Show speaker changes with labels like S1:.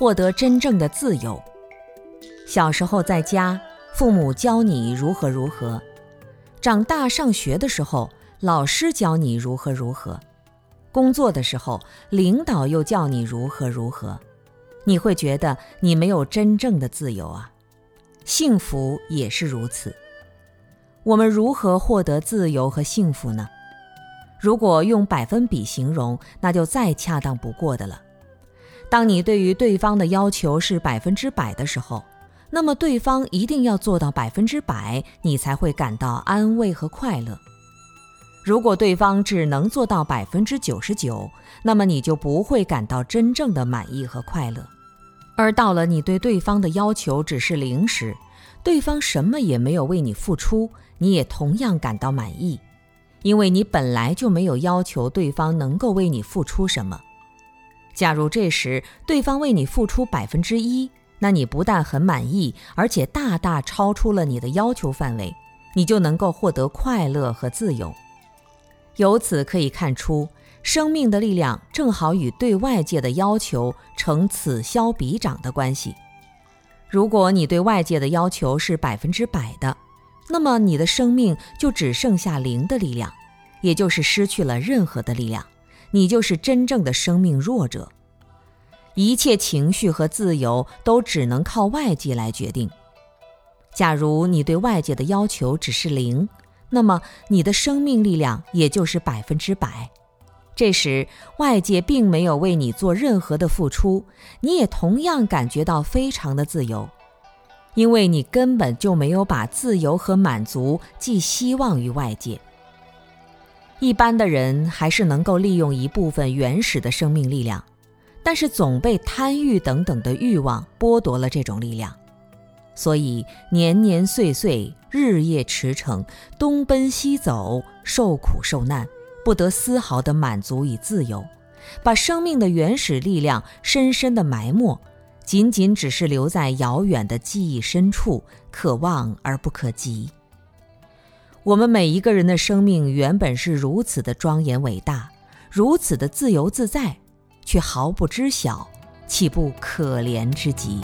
S1: 获得真正的自由。小时候在家，父母教你如何如何；长大上学的时候，老师教你如何如何；工作的时候，领导又教你如何如何。你会觉得你没有真正的自由啊！幸福也是如此。我们如何获得自由和幸福呢？如果用百分比形容，那就再恰当不过的了。当你对于对方的要求是百分之百的时候，那么对方一定要做到百分之百，你才会感到安慰和快乐。如果对方只能做到百分之九十九，那么你就不会感到真正的满意和快乐。而到了你对对方的要求只是零时，对方什么也没有为你付出，你也同样感到满意。因为你本来就没有要求对方能够为你付出什么。假如这时对方为你付出百分之一，那你不但很满意，而且大大超出了你的要求范围，你就能够获得快乐和自由。由此可以看出，生命的力量正好与对外界的要求成此消彼长的关系。如果你对外界的要求是百分之百的，那么你的生命就只剩下零的力量，也就是失去了任何的力量，你就是真正的生命弱者。一切情绪和自由都只能靠外界来决定。假如你对外界的要求只是零，那么你的生命力量也就是百分之百。这时外界并没有为你做任何的付出，你也同样感觉到非常的自由。因为你根本就没有把自由和满足寄希望于外界。一般的人还是能够利用一部分原始的生命力量，但是总被贪欲等等的欲望剥夺了这种力量，所以年年岁岁、日夜驰骋、东奔西走、受苦受难，不得丝毫的满足与自由，把生命的原始力量深深的埋没。仅仅只是留在遥远的记忆深处，可望而不可及。我们每一个人的生命原本是如此的庄严伟大，如此的自由自在，却毫不知晓，岂不可怜之极？